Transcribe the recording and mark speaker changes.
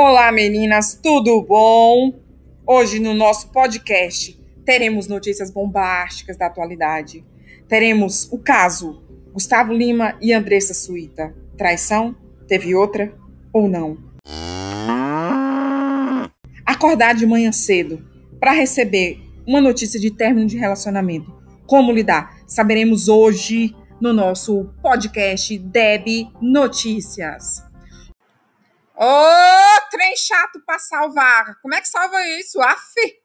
Speaker 1: Olá, meninas, tudo bom? Hoje no nosso podcast teremos notícias bombásticas da atualidade. Teremos o caso Gustavo Lima e Andressa Suíta. Traição? Teve outra ou não? Acordar de manhã cedo para receber uma notícia de término de relacionamento. Como lidar? Saberemos hoje no nosso podcast Deb Notícias. Oh, chato para salvar. Como é que salva isso? Aff!